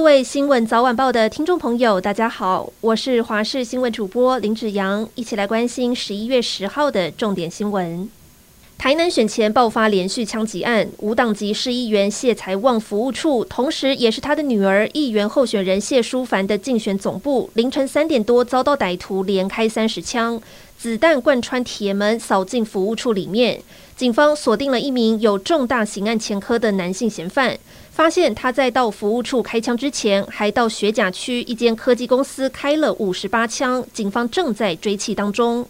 各位新闻早晚报的听众朋友，大家好，我是华视新闻主播林子阳，一起来关心十一月十号的重点新闻。台南选前爆发连续枪击案，无党籍市议员谢才旺服务处，同时也是他的女儿议员候选人谢淑凡的竞选总部，凌晨三点多遭到歹徒连开三十枪，子弹贯穿铁门，扫进服务处里面。警方锁定了一名有重大刑案前科的男性嫌犯，发现他在到服务处开枪之前，还到学甲区一间科技公司开了五十八枪，警方正在追缉当中。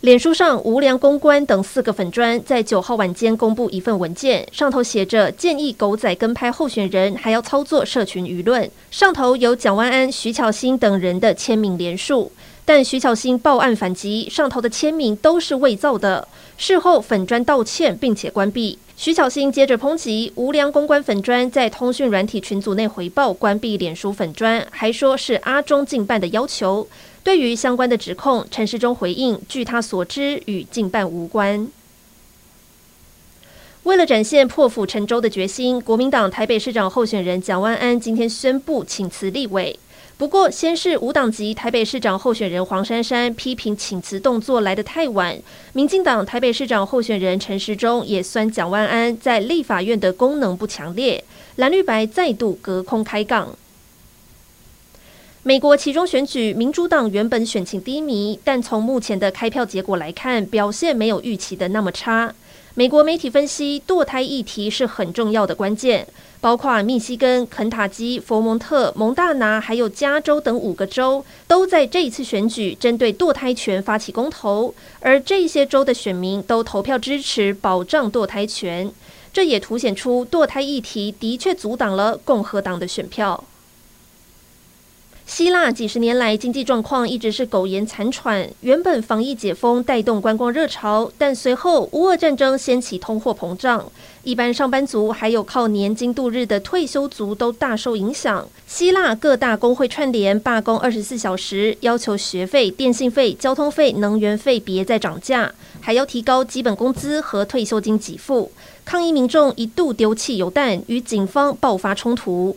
脸书上，无良公关等四个粉砖在九号晚间公布一份文件，上头写着建议狗仔跟拍候选人，还要操作社群舆论。上头有蒋万安、徐巧芯等人的签名连署，但徐巧芯报案反击，上头的签名都是伪造的。事后粉砖道歉并且关闭。徐巧芯接着抨击无良公关粉砖在通讯软体群组内回报关闭脸书粉砖，还说是阿中进办的要求。对于相关的指控，陈时中回应：据他所知，与进办无关。为了展现破釜沉舟的决心，国民党台北市长候选人蒋万安今天宣布请辞立委。不过，先是无党籍台北市长候选人黄珊珊批评请辞动作来得太晚，民进党台北市长候选人陈时中也酸蒋万安在立法院的功能不强烈，蓝绿白再度隔空开杠。美国其中选举，民主党原本选情低迷，但从目前的开票结果来看，表现没有预期的那么差。美国媒体分析，堕胎议题是很重要的关键，包括密西根、肯塔基、佛蒙特、蒙大拿，还有加州等五个州，都在这一次选举针对堕胎权发起公投，而这些州的选民都投票支持保障堕胎权，这也凸显出堕胎议题的确阻挡了共和党的选票。希腊几十年来经济状况一直是苟延残喘，原本防疫解封带动观光热潮，但随后乌俄战争掀起通货膨胀，一般上班族还有靠年金度日的退休族都大受影响。希腊各大工会串联罢工二十四小时，要求学费、电信费、交通费、能源费别再涨价，还要提高基本工资和退休金给付。抗议民众一度丢汽油弹，与警方爆发冲突。